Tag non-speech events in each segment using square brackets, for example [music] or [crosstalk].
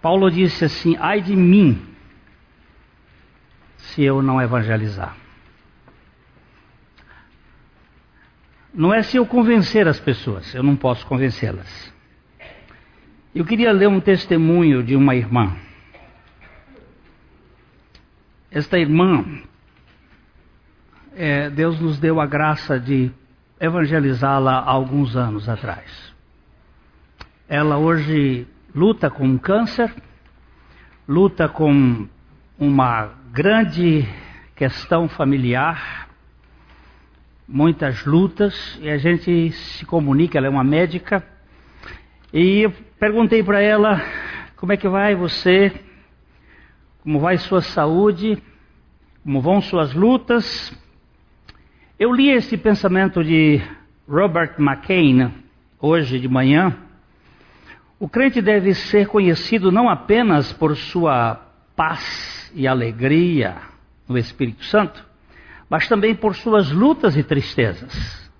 Paulo disse assim: ai de mim se eu não evangelizar. Não é se eu convencer as pessoas, eu não posso convencê-las. Eu queria ler um testemunho de uma irmã. Esta irmã, é, Deus nos deu a graça de evangelizá-la há alguns anos atrás. Ela hoje luta com câncer, luta com uma grande questão familiar, muitas lutas, e a gente se comunica, ela é uma médica, e eu perguntei para ela como é que vai você, como vai sua saúde, como vão suas lutas. Eu li esse pensamento de Robert McCain hoje de manhã. O crente deve ser conhecido não apenas por sua paz e alegria no Espírito Santo, mas também por suas lutas e tristezas.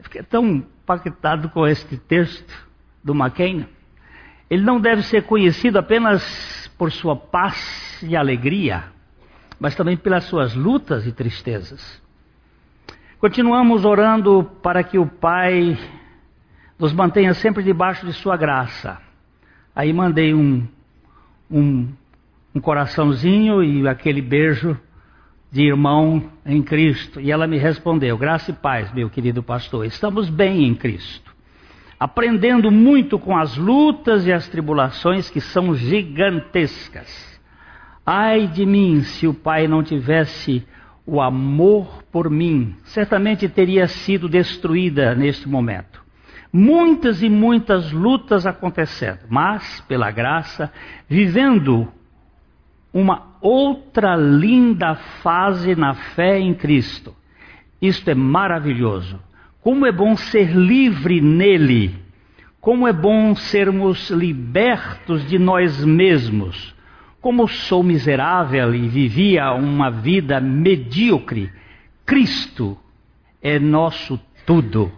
Fiquei tão impactado com este texto do McCain. Ele não deve ser conhecido apenas por sua paz e alegria, mas também pelas suas lutas e tristezas. Continuamos orando para que o Pai nos mantenha sempre debaixo de Sua graça. Aí mandei um, um, um coraçãozinho e aquele beijo de irmão em Cristo. E ela me respondeu: Graça e paz, meu querido pastor, estamos bem em Cristo. Aprendendo muito com as lutas e as tribulações que são gigantescas. Ai de mim se o Pai não tivesse o amor por mim, certamente teria sido destruída neste momento. Muitas e muitas lutas acontecendo, mas, pela graça, vivendo uma outra linda fase na fé em Cristo. Isto é maravilhoso. Como é bom ser livre nele. Como é bom sermos libertos de nós mesmos. Como sou miserável e vivia uma vida medíocre, Cristo é nosso tudo.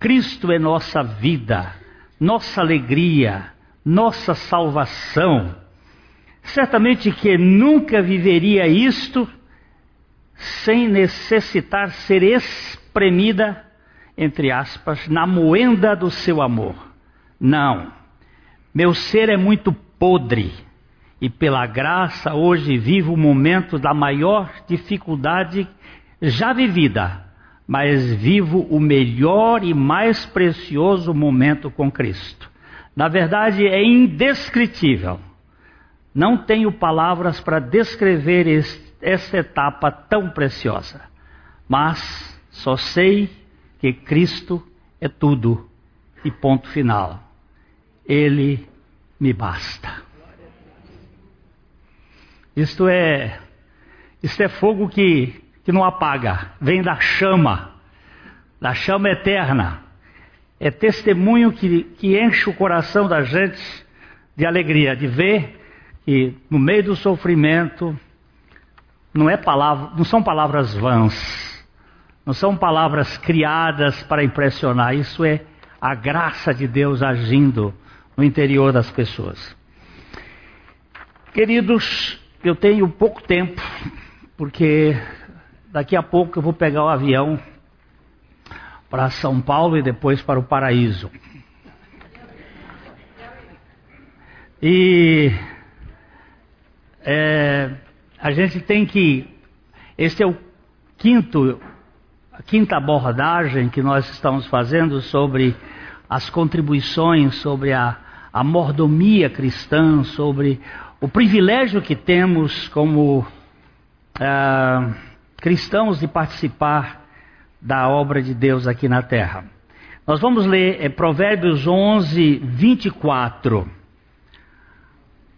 Cristo é nossa vida, nossa alegria, nossa salvação. Certamente que nunca viveria isto sem necessitar ser espremida, entre aspas, na moenda do seu amor. Não. Meu ser é muito podre e pela graça hoje vivo o momento da maior dificuldade já vivida, mas vivo o melhor e mais precioso momento com Cristo. Na verdade, é indescritível. Não tenho palavras para descrever este, essa etapa tão preciosa, mas só sei que Cristo é tudo e ponto final. Ele me basta. Isto é, isto é fogo que, que não apaga, vem da chama, da chama eterna. É testemunho que, que enche o coração da gente de alegria, de ver que no meio do sofrimento não, é palavra, não são palavras vãs, não são palavras criadas para impressionar, isso é a graça de Deus agindo no interior das pessoas. Queridos, eu tenho pouco tempo, porque daqui a pouco eu vou pegar o avião para São Paulo e depois para o Paraíso. E é, a gente tem que. Este é o quinto, a quinta abordagem que nós estamos fazendo sobre as contribuições, sobre a, a mordomia cristã, sobre o privilégio que temos como ah, cristãos de participar da obra de Deus aqui na terra. Nós vamos ler é, Provérbios 11, 24.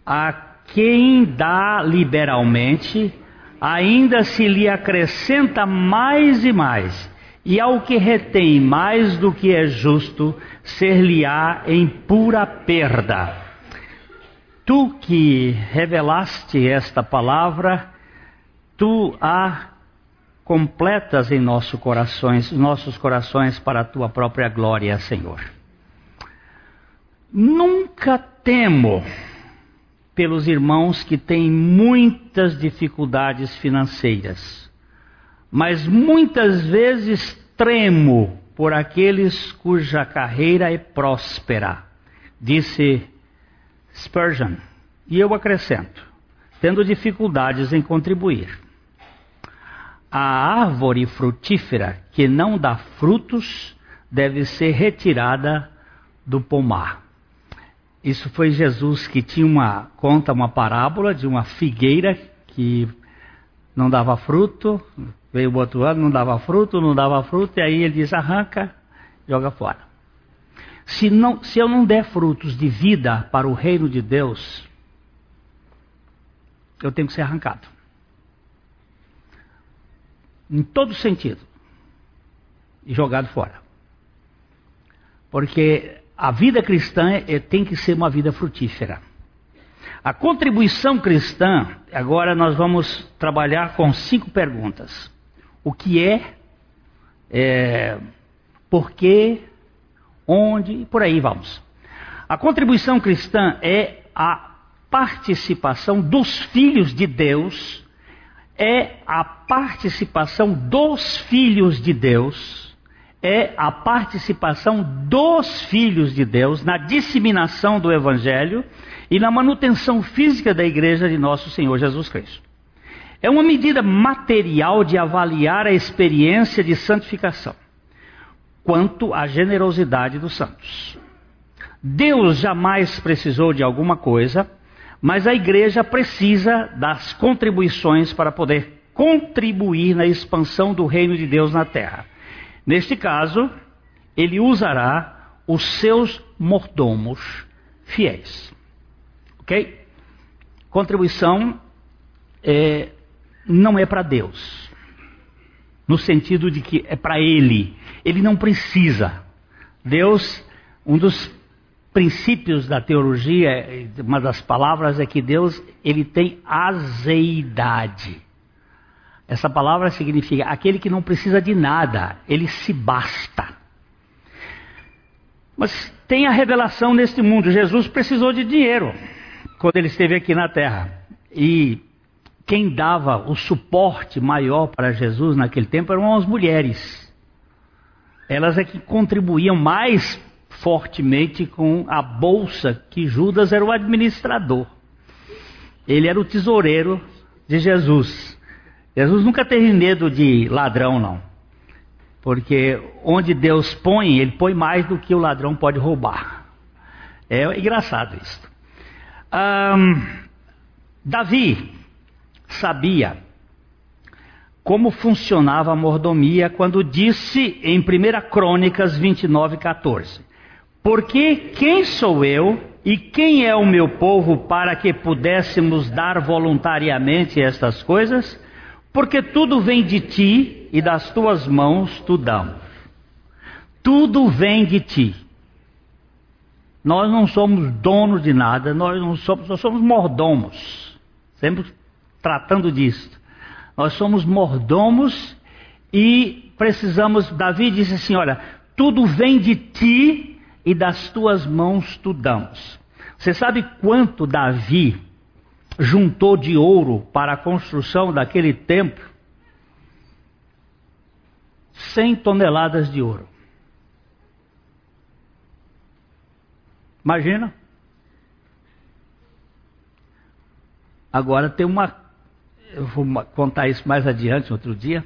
A quem dá liberalmente, ainda se lhe acrescenta mais e mais, e ao que retém mais do que é justo, ser-lhe-á em pura perda. Tu que revelaste esta palavra, tu a completas em nossos corações, nossos corações para a tua própria glória, Senhor. Nunca temo pelos irmãos que têm muitas dificuldades financeiras, mas muitas vezes tremo por aqueles cuja carreira é próspera, disse Spurgeon. E eu acrescento, tendo dificuldades em contribuir. A árvore frutífera que não dá frutos deve ser retirada do pomar. Isso foi Jesus que tinha uma conta uma parábola de uma figueira que não dava fruto, veio o outro ano, não dava fruto, não dava fruto, e aí ele diz: arranca, joga fora. Se, não, se eu não der frutos de vida para o reino de Deus, eu tenho que ser arrancado. Em todo sentido. E jogado fora. Porque a vida cristã é, tem que ser uma vida frutífera. A contribuição cristã, agora nós vamos trabalhar com cinco perguntas. O que é, é por quê, onde e por aí vamos. A contribuição cristã é a participação dos filhos de Deus, é a participação dos filhos de Deus é a participação dos filhos de Deus na disseminação do Evangelho e na manutenção física da igreja de nosso Senhor Jesus Cristo. É uma medida material de avaliar a experiência de santificação, quanto à generosidade dos santos. Deus jamais precisou de alguma coisa, mas a igreja precisa das contribuições para poder contribuir na expansão do reino de Deus na terra. Neste caso, ele usará os seus mordomos fiéis. Ok? Contribuição é, não é para Deus, no sentido de que é para Ele. Ele não precisa. Deus, um dos princípios da teologia, uma das palavras é que Deus ele tem azeidade. Essa palavra significa aquele que não precisa de nada, ele se basta. Mas tem a revelação neste mundo: Jesus precisou de dinheiro quando ele esteve aqui na terra. E quem dava o suporte maior para Jesus naquele tempo eram as mulheres. Elas é que contribuíam mais fortemente com a bolsa que Judas era o administrador. Ele era o tesoureiro de Jesus. Jesus nunca teve medo de ladrão, não. Porque onde Deus põe, ele põe mais do que o ladrão pode roubar. É engraçado isso. Davi sabia como funcionava a mordomia quando disse em 1 Crônicas 29, 14: Porque quem sou eu e quem é o meu povo para que pudéssemos dar voluntariamente estas coisas? Porque tudo vem de ti e das tuas mãos tu damos. Tudo vem de ti. Nós não somos donos de nada, nós não somos, nós somos mordomos. Sempre tratando disso. Nós somos mordomos e precisamos. Davi disse assim: Olha, tudo vem de ti e das tuas mãos tu damos. Você sabe quanto Davi juntou de ouro para a construção daquele templo 100 toneladas de ouro. Imagina? Agora tem uma, eu vou contar isso mais adiante, outro dia.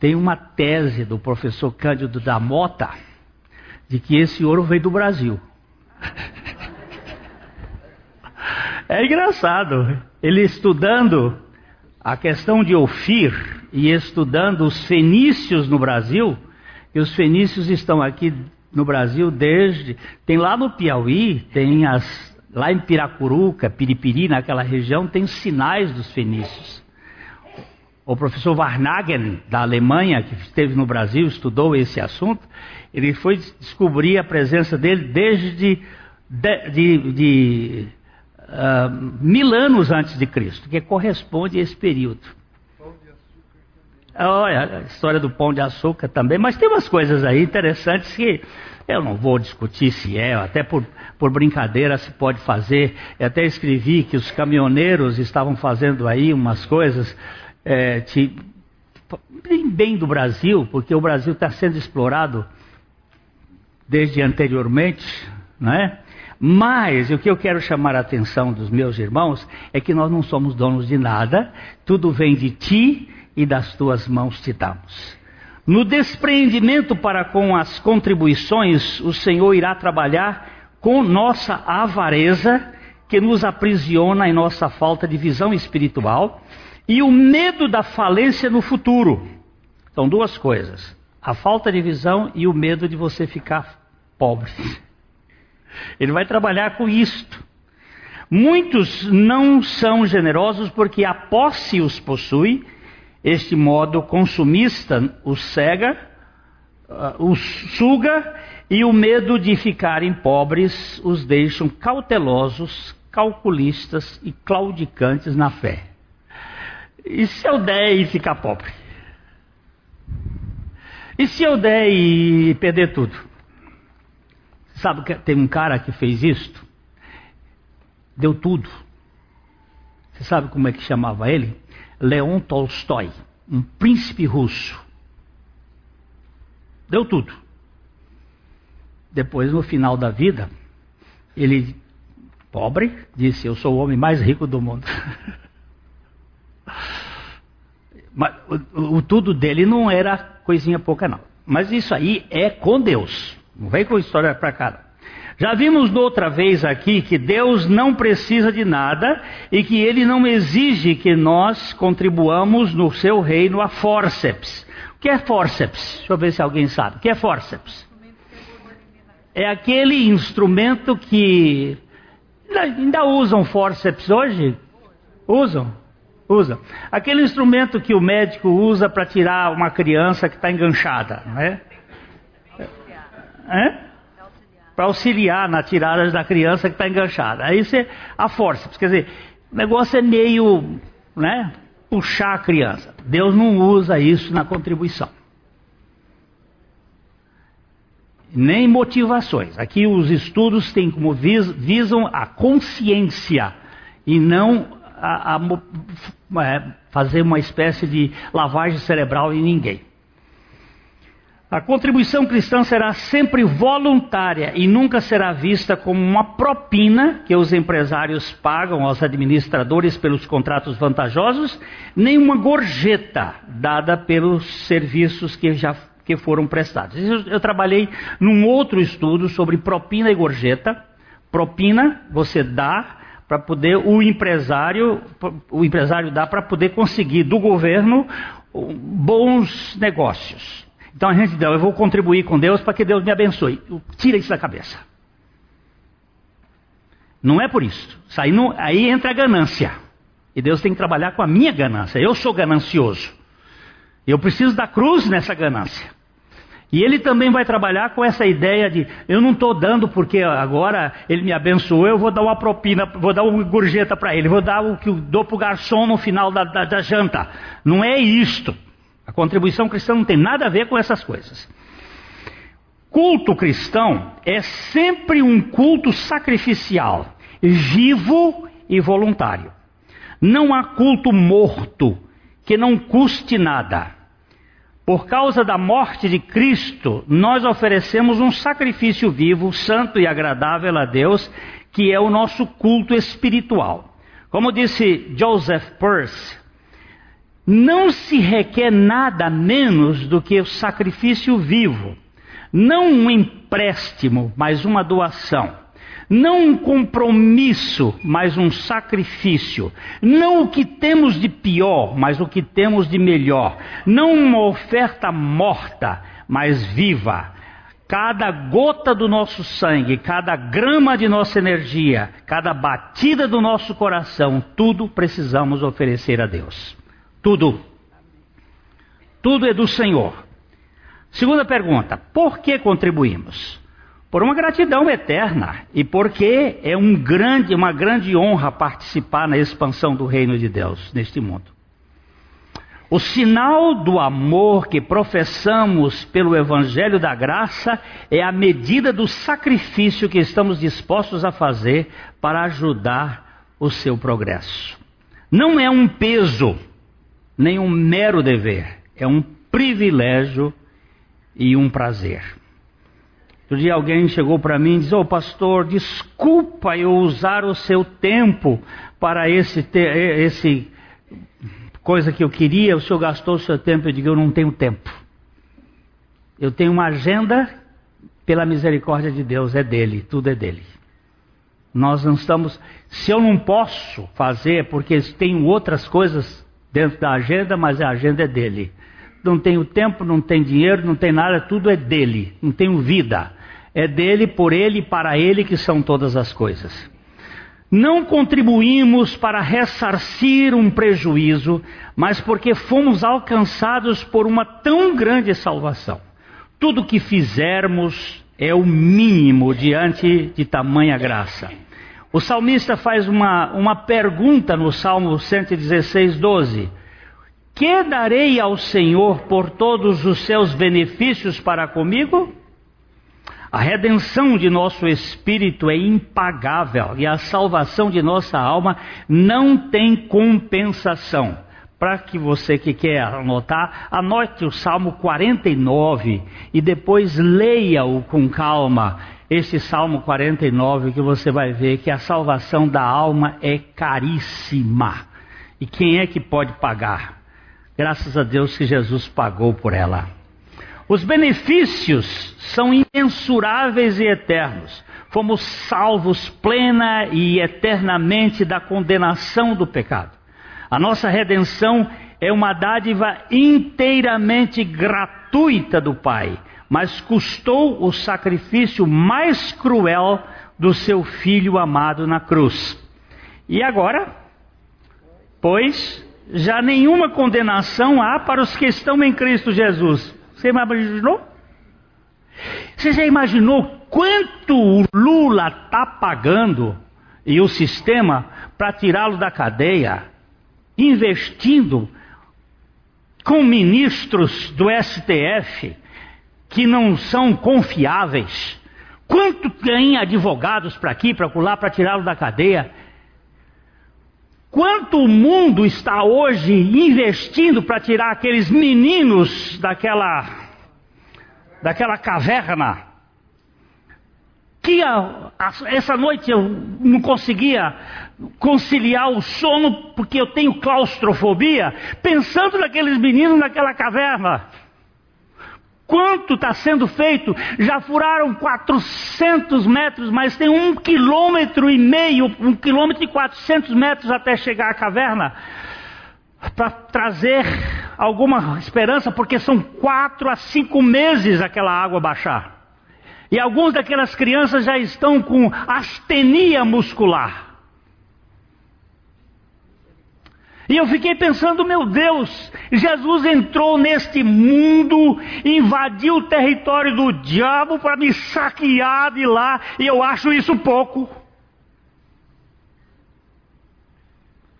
Tem uma tese do professor Cândido da Mota de que esse ouro veio do Brasil. [laughs] É engraçado. Ele estudando a questão de Ofir e estudando os fenícios no Brasil, e os fenícios estão aqui no Brasil desde. Tem lá no Piauí, tem as. Lá em Piracuruca, Piripiri, naquela região, tem sinais dos fenícios. O professor Varnagen, da Alemanha, que esteve no Brasil, estudou esse assunto, ele foi descobrir a presença dele desde de, de, de uh, mil anos antes de Cristo, que corresponde a esse período. Olha, a história do pão de açúcar também, mas tem umas coisas aí interessantes que eu não vou discutir se é, até por, por brincadeira se pode fazer. Eu até escrevi que os caminhoneiros estavam fazendo aí umas coisas é, de, bem do Brasil, porque o Brasil está sendo explorado desde anteriormente, não é? Mas o que eu quero chamar a atenção dos meus irmãos é que nós não somos donos de nada, tudo vem de ti e das tuas mãos te damos. No despreendimento para com as contribuições, o Senhor irá trabalhar com nossa avareza, que nos aprisiona em nossa falta de visão espiritual, e o medo da falência no futuro. São duas coisas: a falta de visão e o medo de você ficar pobre. [laughs] Ele vai trabalhar com isto. Muitos não são generosos porque a posse os possui este modo consumista os cega, uh, os suga e o medo de ficarem pobres os deixam cautelosos, calculistas e claudicantes na fé. E se eu der e ficar pobre? E se eu der e perder tudo? Sabe que tem um cara que fez isto? Deu tudo. Você sabe como é que chamava ele? Leon Tolstói, um príncipe russo. Deu tudo. Depois, no final da vida, ele, pobre, disse: Eu sou o homem mais rico do mundo. [laughs] Mas o, o, tudo dele não era coisinha pouca, não. Mas isso aí é com Deus. Não vem com história para cá. Já vimos outra vez aqui que Deus não precisa de nada e que Ele não exige que nós contribuamos no seu reino a forceps. O que é forceps? Deixa eu ver se alguém sabe. O que é forceps? É aquele instrumento que. Ainda usam forceps hoje? Usam? Usam. Aquele instrumento que o médico usa para tirar uma criança que está enganchada, não é? É? para auxiliar na tirada da criança que está enganchada. Aí você, a força, quer dizer, o negócio é meio, né, puxar a criança. Deus não usa isso na contribuição. Nem motivações. Aqui os estudos têm como vis, visam a consciência e não a, a, é, fazer uma espécie de lavagem cerebral em ninguém. A contribuição cristã será sempre voluntária e nunca será vista como uma propina que os empresários pagam aos administradores pelos contratos vantajosos, nem uma gorjeta dada pelos serviços que já que foram prestados. Eu, eu trabalhei num outro estudo sobre propina e gorjeta. Propina você dá para poder o empresário, o empresário dá para poder conseguir do governo bons negócios. Então a gente diz, eu vou contribuir com Deus para que Deus me abençoe. Tira isso da cabeça. Não é por isso. Aí, não, aí entra a ganância. E Deus tem que trabalhar com a minha ganância. Eu sou ganancioso. Eu preciso da cruz nessa ganância. E ele também vai trabalhar com essa ideia de eu não estou dando porque agora ele me abençoou, eu vou dar uma propina, vou dar uma gorjeta para ele, vou dar o que eu dou para o garçom no final da, da, da janta. Não é isto. A contribuição cristã não tem nada a ver com essas coisas. Culto cristão é sempre um culto sacrificial, vivo e voluntário. Não há culto morto que não custe nada. Por causa da morte de Cristo, nós oferecemos um sacrifício vivo, santo e agradável a Deus, que é o nosso culto espiritual. Como disse Joseph Peirce, não se requer nada menos do que o sacrifício vivo, não um empréstimo, mas uma doação, não um compromisso, mas um sacrifício, não o que temos de pior, mas o que temos de melhor, não uma oferta morta, mas viva. Cada gota do nosso sangue, cada grama de nossa energia, cada batida do nosso coração, tudo precisamos oferecer a Deus. Tudo. Tudo é do Senhor. Segunda pergunta: por que contribuímos? Por uma gratidão eterna e porque é um grande, uma grande honra participar na expansão do reino de Deus neste mundo. O sinal do amor que professamos pelo Evangelho da Graça é a medida do sacrifício que estamos dispostos a fazer para ajudar o seu progresso. Não é um peso, nem um mero dever, é um privilégio e um prazer. Outro dia alguém chegou para mim e disse: Ô oh, pastor, desculpa eu usar o seu tempo para esse, esse coisa que eu queria, o senhor gastou o seu tempo. Eu digo: eu não tenho tempo. Eu tenho uma agenda pela misericórdia de Deus, é dele, tudo é dele. Nós não estamos. Se eu não posso fazer, porque tenho outras coisas dentro da agenda, mas a agenda é dele. Não tenho tempo, não tenho dinheiro, não tem nada, tudo é dele. Não tenho vida. É dele, por ele e para ele que são todas as coisas. Não contribuímos para ressarcir um prejuízo, mas porque fomos alcançados por uma tão grande salvação. Tudo que fizermos é o mínimo diante de tamanha graça. O salmista faz uma, uma pergunta no Salmo 116, 12: Que darei ao Senhor por todos os seus benefícios para comigo? A redenção de nosso espírito é impagável e a salvação de nossa alma não tem compensação. Para que você que quer anotar, anote o Salmo 49 e depois leia-o com calma. Esse Salmo 49 que você vai ver que a salvação da alma é caríssima. E quem é que pode pagar? Graças a Deus que Jesus pagou por ela. Os benefícios são imensuráveis e eternos. Fomos salvos plena e eternamente da condenação do pecado. A nossa redenção é uma dádiva inteiramente gratuita do Pai, mas custou o sacrifício mais cruel do seu filho amado na cruz. E agora, pois, já nenhuma condenação há para os que estão em Cristo Jesus. Você imaginou? Você já imaginou quanto o Lula está pagando e o sistema para tirá-lo da cadeia, investindo com ministros do STF que não são confiáveis? Quanto ganha advogados para aqui, para lá, para tirá-lo da cadeia? Quanto o mundo está hoje investindo para tirar aqueles meninos daquela, daquela caverna? Que a, a, essa noite eu não conseguia conciliar o sono porque eu tenho claustrofobia, pensando naqueles meninos naquela caverna. Quanto está sendo feito? Já furaram 400 metros, mas tem um quilômetro e meio, um quilômetro e 400 metros até chegar à caverna. Para trazer alguma esperança, porque são quatro a cinco meses aquela água baixar. E algumas daquelas crianças já estão com astenia muscular. E eu fiquei pensando, meu Deus, Jesus entrou neste mundo, invadiu o território do diabo para me saquear de lá, e eu acho isso pouco.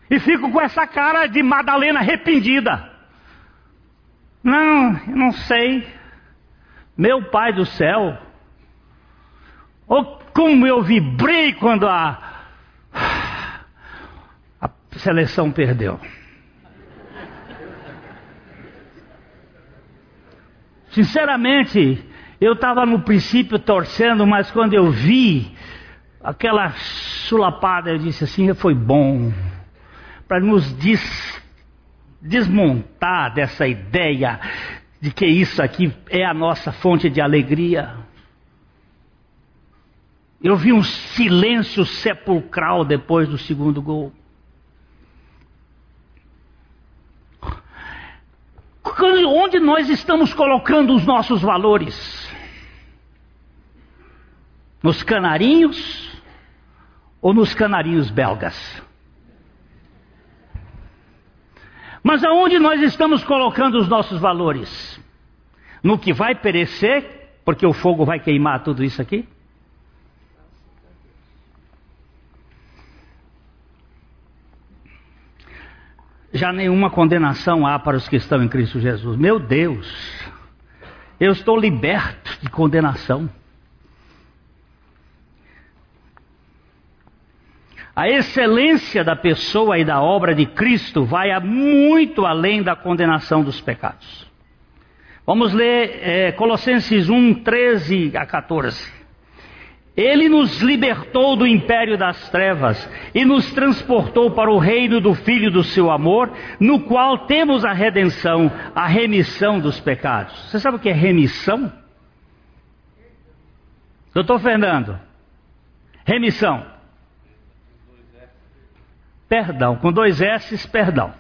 E fico com essa cara de Madalena arrependida. Não, eu não sei. Meu Pai do céu, oh, como eu vibrei quando a seleção perdeu. Sinceramente, eu estava no princípio torcendo, mas quando eu vi aquela sulapada, eu disse assim: foi bom, para nos des, desmontar dessa ideia de que isso aqui é a nossa fonte de alegria. Eu vi um silêncio sepulcral depois do segundo gol. Onde nós estamos colocando os nossos valores? Nos canarinhos ou nos canarinhos belgas? Mas aonde nós estamos colocando os nossos valores? No que vai perecer, porque o fogo vai queimar tudo isso aqui? Já nenhuma condenação há para os que estão em Cristo Jesus. Meu Deus, eu estou liberto de condenação. A excelência da pessoa e da obra de Cristo vai muito além da condenação dos pecados. Vamos ler é, Colossenses 1, 13 a 14. Ele nos libertou do império das trevas e nos transportou para o reino do Filho do seu amor, no qual temos a redenção, a remissão dos pecados. Você sabe o que é remissão? Doutor Fernando, remissão. Perdão, com dois S, perdão.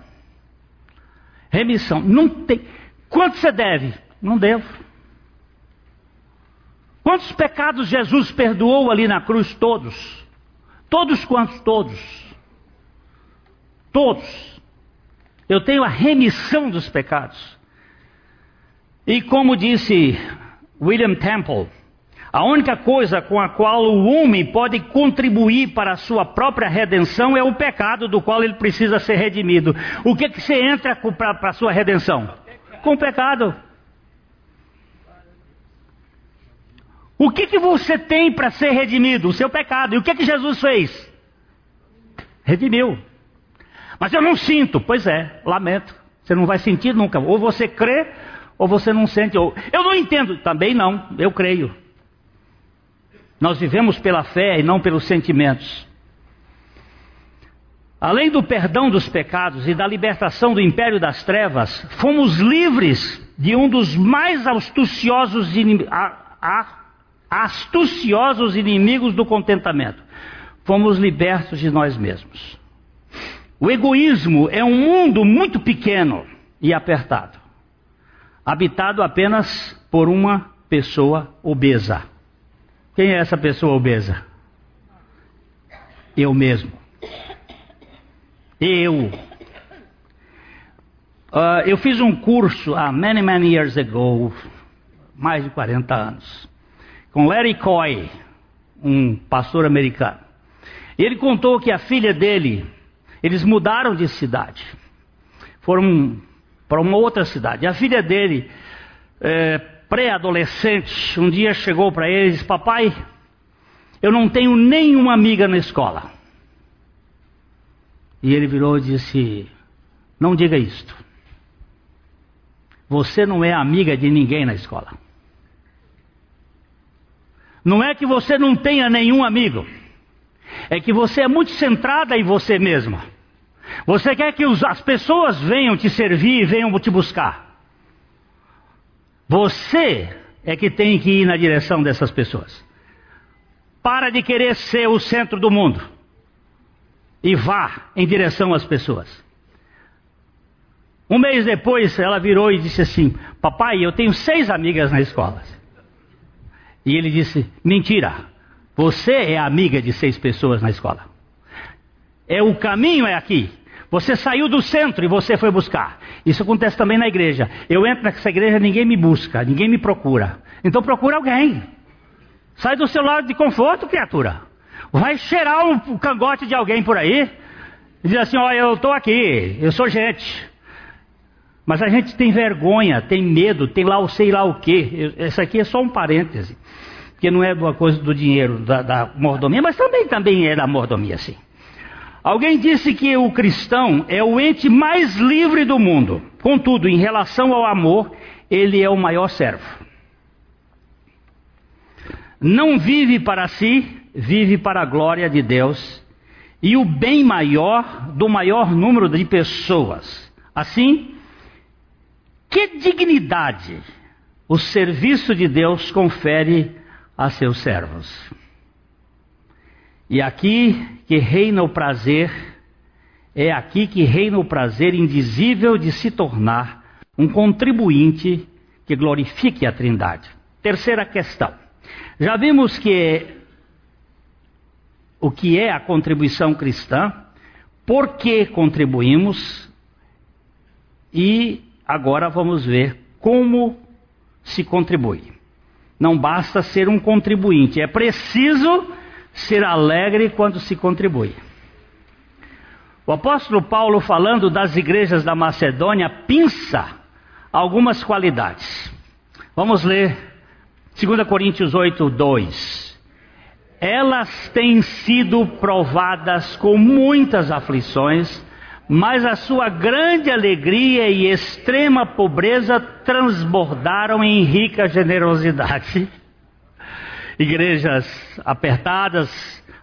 Remissão. Não tem. Quanto você deve? Não devo. Quantos pecados Jesus perdoou ali na cruz? Todos. Todos quantos? Todos. Todos. Eu tenho a remissão dos pecados. E como disse William Temple, a única coisa com a qual o homem pode contribuir para a sua própria redenção é o pecado do qual ele precisa ser redimido. O que, que você entra para a sua redenção? Com o pecado. O que, que você tem para ser redimido? O seu pecado. E o que, que Jesus fez? Redimiu. Mas eu não sinto. Pois é, lamento. Você não vai sentir nunca. Ou você crê, ou você não sente. Eu não entendo. Também não. Eu creio. Nós vivemos pela fé e não pelos sentimentos. Além do perdão dos pecados e da libertação do império das trevas, fomos livres de um dos mais astuciosos inimigos astuciosos inimigos do contentamento. Fomos libertos de nós mesmos. O egoísmo é um mundo muito pequeno e apertado, habitado apenas por uma pessoa obesa. Quem é essa pessoa obesa? Eu mesmo. Eu. Uh, eu fiz um curso há many, many years ago, mais de 40 anos com Larry Coy, um pastor americano. Ele contou que a filha dele, eles mudaram de cidade, foram para uma outra cidade. A filha dele, é, pré-adolescente, um dia chegou para ele e disse: Papai, eu não tenho nenhuma amiga na escola. E ele virou e disse: Não diga isto. Você não é amiga de ninguém na escola. Não é que você não tenha nenhum amigo, é que você é muito centrada em você mesma. Você quer que as pessoas venham te servir e venham te buscar. Você é que tem que ir na direção dessas pessoas. Para de querer ser o centro do mundo e vá em direção às pessoas. Um mês depois, ela virou e disse assim: Papai, eu tenho seis amigas na escola. E ele disse: Mentira, você é amiga de seis pessoas na escola. É o caminho é aqui. Você saiu do centro e você foi buscar. Isso acontece também na igreja. Eu entro nessa igreja, ninguém me busca, ninguém me procura. Então procura alguém. Sai do seu lado de conforto, criatura. Vai cheirar o cangote de alguém por aí. E diz assim: Olha, eu estou aqui, eu sou gente. Mas a gente tem vergonha, tem medo, tem lá o sei lá o que. Isso aqui é só um parêntese. Porque não é uma coisa do dinheiro, da, da mordomia, mas também, também é da mordomia, sim. Alguém disse que o cristão é o ente mais livre do mundo. Contudo, em relação ao amor, ele é o maior servo. Não vive para si, vive para a glória de Deus e o bem maior do maior número de pessoas. Assim, que dignidade o serviço de Deus confere a seus servos. E aqui que reina o prazer, é aqui que reina o prazer indizível de se tornar um contribuinte que glorifique a Trindade. Terceira questão. Já vimos que o que é a contribuição cristã, por que contribuímos e agora vamos ver como se contribui. Não basta ser um contribuinte, é preciso ser alegre quando se contribui. O apóstolo Paulo, falando das igrejas da Macedônia, pinça algumas qualidades. Vamos ler 2 Coríntios 8, 2. Elas têm sido provadas com muitas aflições, mas a sua grande alegria e extrema pobreza transbordaram em rica generosidade. [laughs] Igrejas apertadas,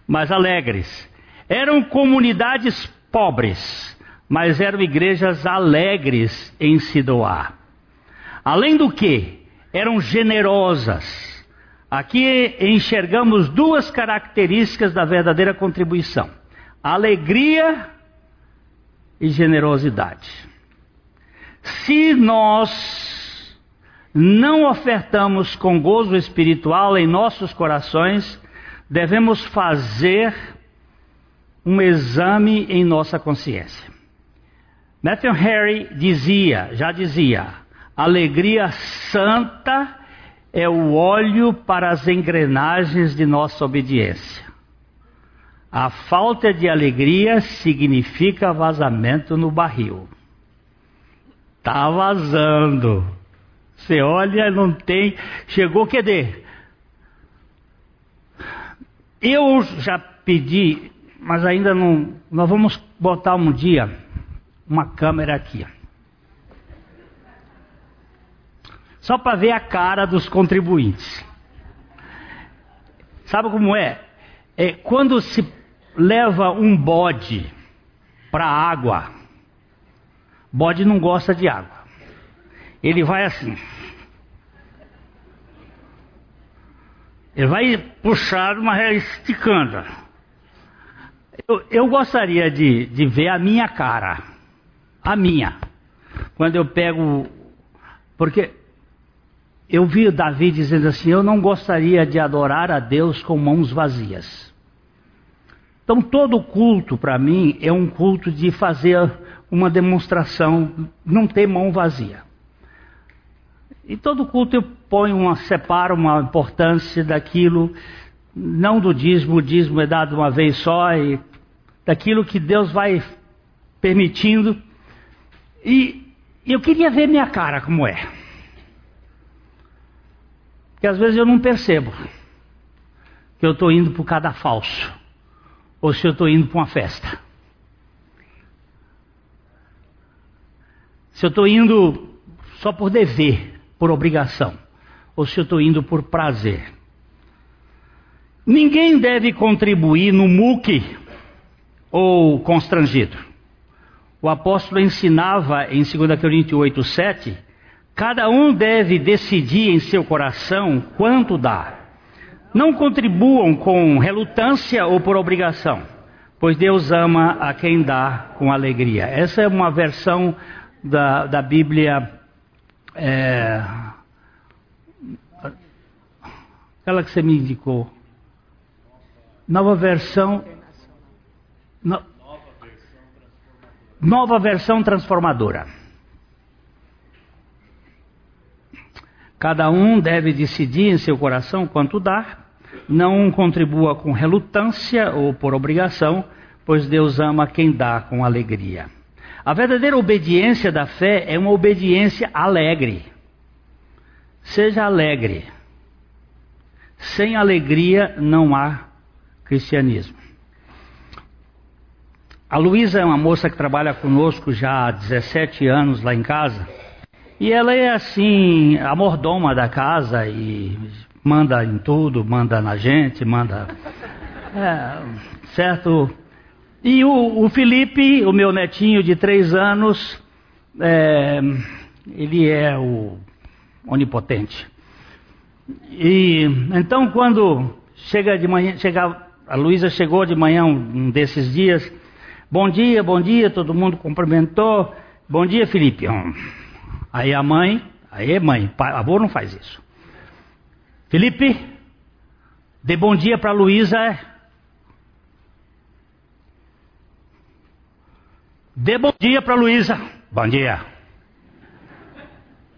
mas alegres. Eram comunidades pobres, mas eram igrejas alegres em se doar. Além do que, eram generosas. Aqui enxergamos duas características da verdadeira contribuição: alegria e generosidade. Se nós não ofertamos com gozo espiritual em nossos corações, devemos fazer um exame em nossa consciência. Matthew Harry dizia, já dizia, alegria santa é o óleo para as engrenagens de nossa obediência. A falta de alegria significa vazamento no barril. Tá vazando. Você olha, não tem. Chegou, cadê? Eu já pedi mas ainda não. Nós vamos botar um dia uma câmera aqui. Só para ver a cara dos contribuintes. Sabe como é? É quando se leva um bode para a água. Bode não gosta de água. Ele vai assim. Ele vai puxar uma esticando. Eu, eu gostaria de, de ver a minha cara. A minha. Quando eu pego. Porque eu vi Davi dizendo assim: Eu não gostaria de adorar a Deus com mãos vazias. Então, todo culto, para mim, é um culto de fazer uma demonstração, não ter mão vazia. E todo culto eu ponho uma, separo uma importância daquilo não do dízimo, o dízimo é dado uma vez só, e daquilo que Deus vai permitindo. E eu queria ver minha cara como é. Porque às vezes eu não percebo que eu estou indo para o cadafalso, ou se eu estou indo para uma festa. Se eu estou indo só por dever, por obrigação, ou se eu estou indo por prazer. Ninguém deve contribuir no MUC ou constrangido. O apóstolo ensinava em 2 Coríntios 8, 7, cada um deve decidir em seu coração quanto dá. Não contribuam com relutância ou por obrigação, pois Deus ama a quem dá com alegria. Essa é uma versão da, da Bíblia. É, aquela que você me indicou. Nova versão. No, nova versão transformadora. Cada um deve decidir em seu coração quanto dar, não contribua com relutância ou por obrigação, pois Deus ama quem dá com alegria. A verdadeira obediência da fé é uma obediência alegre. Seja alegre. Sem alegria não há cristianismo. A Luísa é uma moça que trabalha conosco já há 17 anos lá em casa. E ela é assim, a mordoma da casa e manda em tudo, manda na gente, manda. É, certo? E o, o, Felipe, o meu netinho de três anos, é, ele é o onipotente. E então quando chega de manhã, chega a Luísa chegou de manhã um desses dias. Bom dia, bom dia, todo mundo cumprimentou. Bom dia, Felipe. Aí a mãe, aí mãe, pai, avô não faz isso. Felipe, dê bom dia para Luísa. Dê bom dia para Luísa. Bom dia.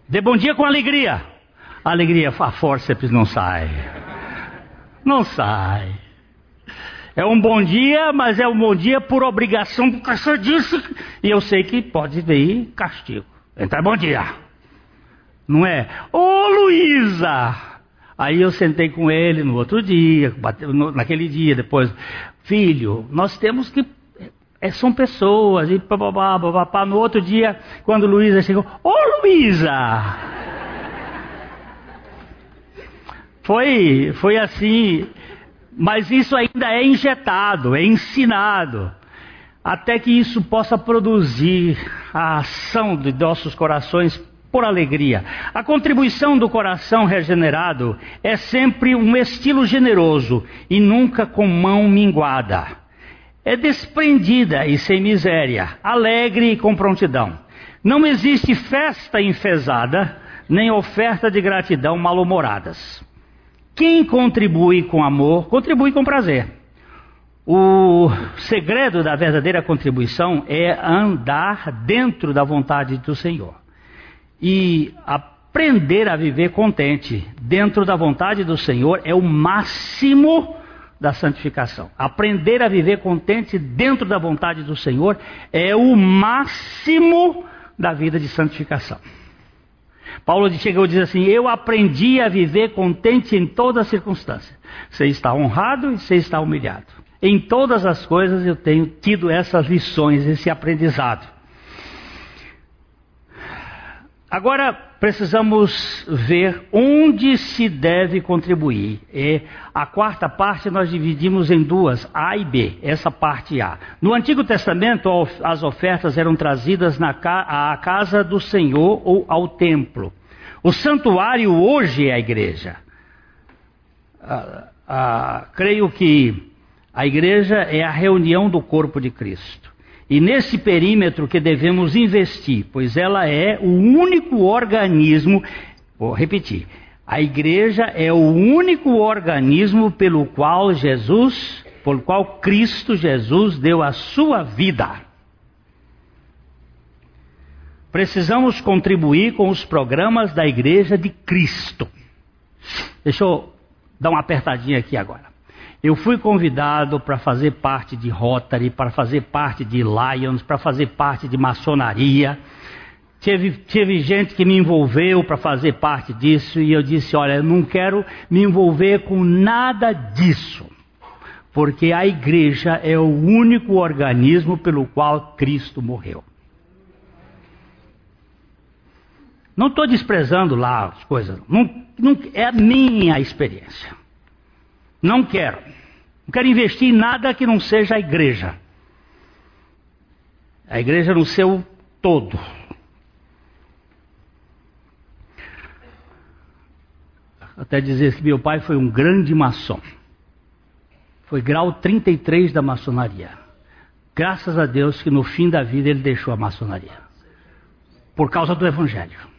Dê bom dia com alegria. Alegria, a força não sai. Não sai. É um bom dia, mas é um bom dia por obrigação, porque o senhor disse. E eu sei que pode vir castigo. Então é bom dia. Não é? Ô Luísa! Aí eu sentei com ele no outro dia, naquele dia depois. Filho, nós temos que. É, são pessoas, e babá, babá, no outro dia, quando Luísa chegou, ô Luísa! Foi, foi assim, mas isso ainda é injetado, é ensinado, até que isso possa produzir a ação de nossos corações por alegria. A contribuição do coração regenerado é sempre um estilo generoso e nunca com mão minguada. É desprendida e sem miséria, alegre e com prontidão. Não existe festa enfesada, nem oferta de gratidão mal-humoradas. Quem contribui com amor, contribui com prazer. O segredo da verdadeira contribuição é andar dentro da vontade do Senhor e aprender a viver contente dentro da vontade do Senhor é o máximo da santificação. Aprender a viver contente dentro da vontade do Senhor é o máximo da vida de santificação. Paulo chegou e diz assim: Eu aprendi a viver contente em todas as circunstâncias. Você está honrado e você está humilhado. Em todas as coisas eu tenho tido essas lições, esse aprendizado. Agora precisamos ver onde se deve contribuir. E a quarta parte nós dividimos em duas, A e B, essa parte A. No Antigo Testamento, as ofertas eram trazidas na à casa do Senhor ou ao templo. O santuário hoje é a igreja. Ah, ah, creio que a igreja é a reunião do corpo de Cristo. E nesse perímetro que devemos investir, pois ela é o único organismo, vou repetir, a igreja é o único organismo pelo qual Jesus, pelo qual Cristo Jesus deu a sua vida. Precisamos contribuir com os programas da igreja de Cristo. Deixa eu dar uma apertadinha aqui agora. Eu fui convidado para fazer parte de Rotary, para fazer parte de Lions, para fazer parte de maçonaria. Teve, teve gente que me envolveu para fazer parte disso e eu disse: Olha, eu não quero me envolver com nada disso, porque a igreja é o único organismo pelo qual Cristo morreu. Não estou desprezando lá as coisas, não, não, é a minha experiência. Não quero. Não quero investir em nada que não seja a igreja. A igreja no seu todo. Até dizer que meu pai foi um grande maçom. Foi grau 33 da maçonaria. Graças a Deus que no fim da vida ele deixou a maçonaria. Por causa do evangelho.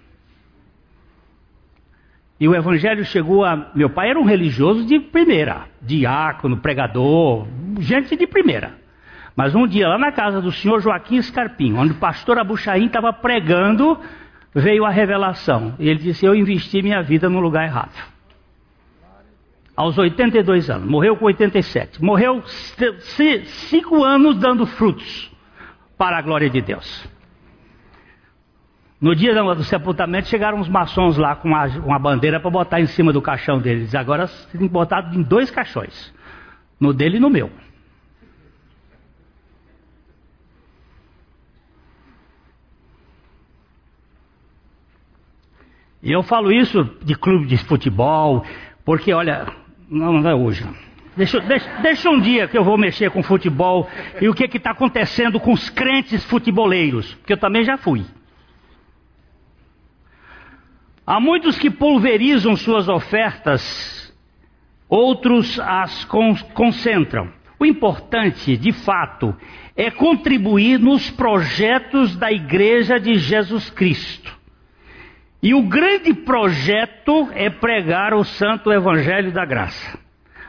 E o evangelho chegou a. Meu pai era um religioso de primeira, diácono, pregador, gente de primeira. Mas um dia, lá na casa do senhor Joaquim Scarpim, onde o pastor Abuchaim estava pregando, veio a revelação. E ele disse: Eu investi minha vida no lugar errado. Aos 82 anos, morreu com 87. Morreu cinco anos dando frutos para a glória de Deus. No dia do sepultamento chegaram os maçons lá com uma, uma bandeira para botar em cima do caixão deles. Agora tem botado em dois caixões. No dele e no meu. E eu falo isso de clube de futebol, porque olha, não, não é hoje. Deixa, deixa, deixa, um dia que eu vou mexer com futebol e o que está acontecendo com os crentes futeboleiros, porque eu também já fui. Há muitos que pulverizam suas ofertas, outros as concentram. O importante, de fato, é contribuir nos projetos da Igreja de Jesus Cristo. E o grande projeto é pregar o Santo Evangelho da Graça.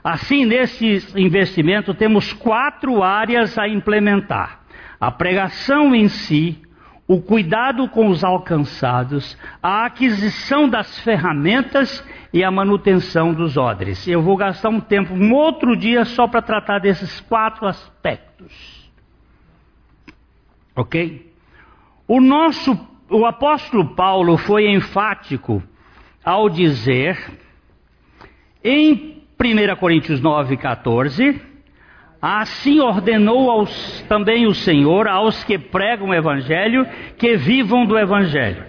Assim, nesse investimento, temos quatro áreas a implementar: a pregação em si, o cuidado com os alcançados, a aquisição das ferramentas e a manutenção dos odres. Eu vou gastar um tempo, um outro dia, só para tratar desses quatro aspectos. Ok? O nosso, o apóstolo Paulo foi enfático ao dizer em 1 Coríntios 9, 14 Assim ordenou aos, também o Senhor aos que pregam o Evangelho que vivam do Evangelho.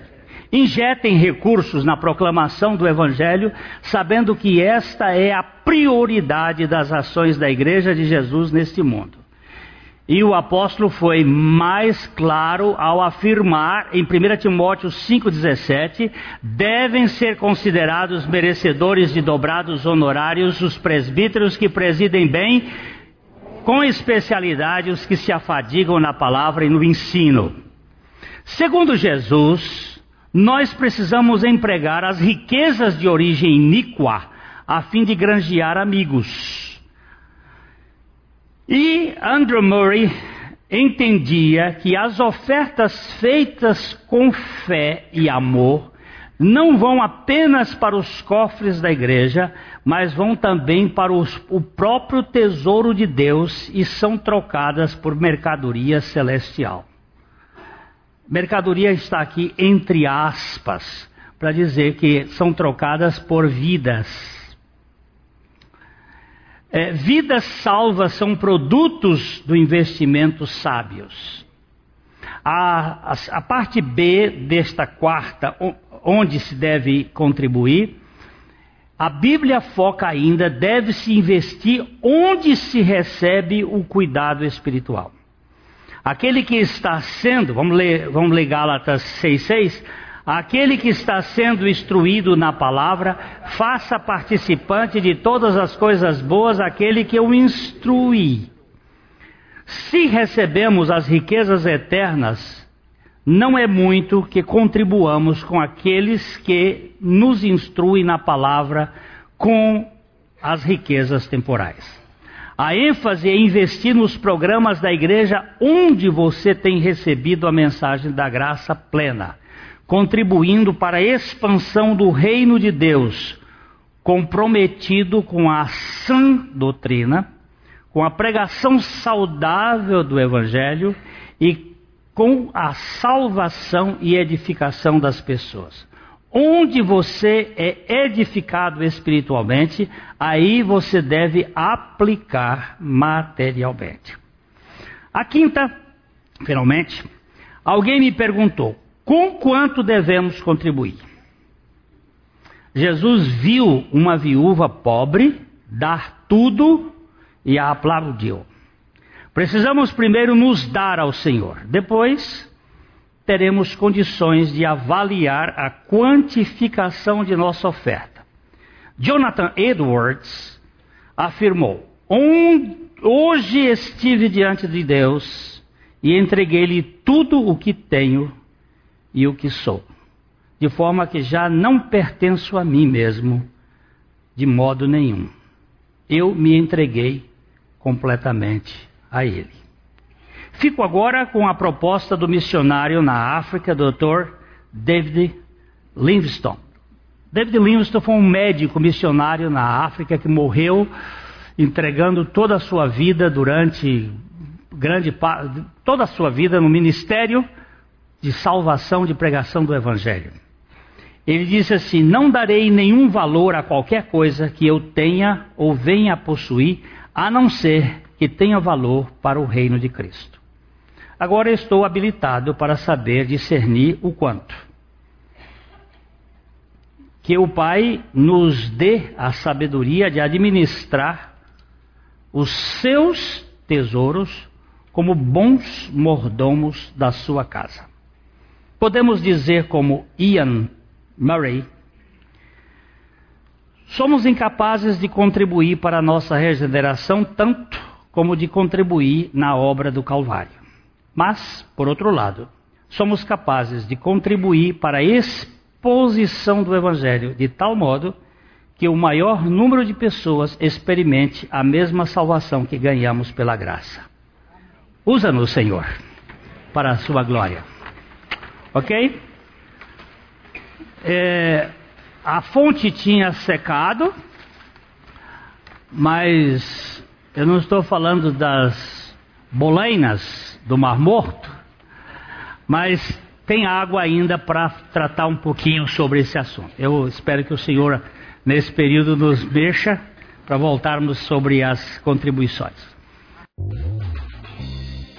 Injetem recursos na proclamação do Evangelho, sabendo que esta é a prioridade das ações da Igreja de Jesus neste mundo. E o apóstolo foi mais claro ao afirmar em 1 Timóteo 5,17: devem ser considerados merecedores de dobrados honorários os presbíteros que presidem bem com especialidade os que se afadigam na palavra e no ensino. Segundo Jesus, nós precisamos empregar as riquezas de origem iníqua a fim de granjear amigos. E Andrew Murray entendia que as ofertas feitas com fé e amor não vão apenas para os cofres da igreja, mas vão também para os, o próprio tesouro de Deus e são trocadas por mercadoria celestial. Mercadoria está aqui entre aspas, para dizer que são trocadas por vidas. É, vidas salvas são produtos do investimento sábios. A, a, a parte B desta quarta, onde se deve contribuir, a Bíblia foca ainda, deve-se investir onde se recebe o cuidado espiritual. Aquele que está sendo, vamos ler, vamos ler Gálatas 6,6, aquele que está sendo instruído na palavra, faça participante de todas as coisas boas aquele que o instrui. Se recebemos as riquezas eternas, não é muito que contribuamos com aqueles que nos instruem na palavra com as riquezas temporais. A ênfase é investir nos programas da igreja onde você tem recebido a mensagem da graça plena, contribuindo para a expansão do reino de Deus, comprometido com a sã doutrina, com a pregação saudável do evangelho e com a salvação e edificação das pessoas. Onde você é edificado espiritualmente, aí você deve aplicar materialmente. A quinta, finalmente, alguém me perguntou: com quanto devemos contribuir? Jesus viu uma viúva pobre dar tudo e a aplaudiu. Precisamos primeiro nos dar ao Senhor, depois teremos condições de avaliar a quantificação de nossa oferta. Jonathan Edwards afirmou: Hoje estive diante de Deus e entreguei-lhe tudo o que tenho e o que sou, de forma que já não pertenço a mim mesmo de modo nenhum. Eu me entreguei completamente a ele. Fico agora com a proposta do missionário na África, Dr. David Livingstone. David Livingstone foi um médico missionário na África que morreu entregando toda a sua vida durante grande toda a sua vida no ministério de salvação, de pregação do evangelho. Ele disse assim: "Não darei nenhum valor a qualquer coisa que eu tenha ou venha a possuir, a não ser que tenha valor para o reino de Cristo. Agora estou habilitado para saber discernir o quanto. Que o Pai nos dê a sabedoria de administrar os seus tesouros como bons mordomos da sua casa. Podemos dizer, como Ian Murray, somos incapazes de contribuir para a nossa regeneração tanto como de contribuir na obra do Calvário. Mas, por outro lado, somos capazes de contribuir para a exposição do Evangelho de tal modo que o maior número de pessoas experimente a mesma salvação que ganhamos pela graça. Usa-nos, Senhor, para a sua glória. Ok? É, a fonte tinha secado, mas eu não estou falando das bolainas do Mar Morto, mas tem água ainda para tratar um pouquinho sobre esse assunto. Eu espero que o Senhor, nesse período, nos mexa para voltarmos sobre as contribuições.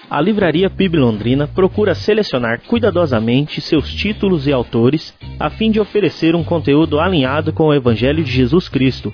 A Livraria PIB Londrina procura selecionar cuidadosamente seus títulos e autores a fim de oferecer um conteúdo alinhado com o Evangelho de Jesus Cristo.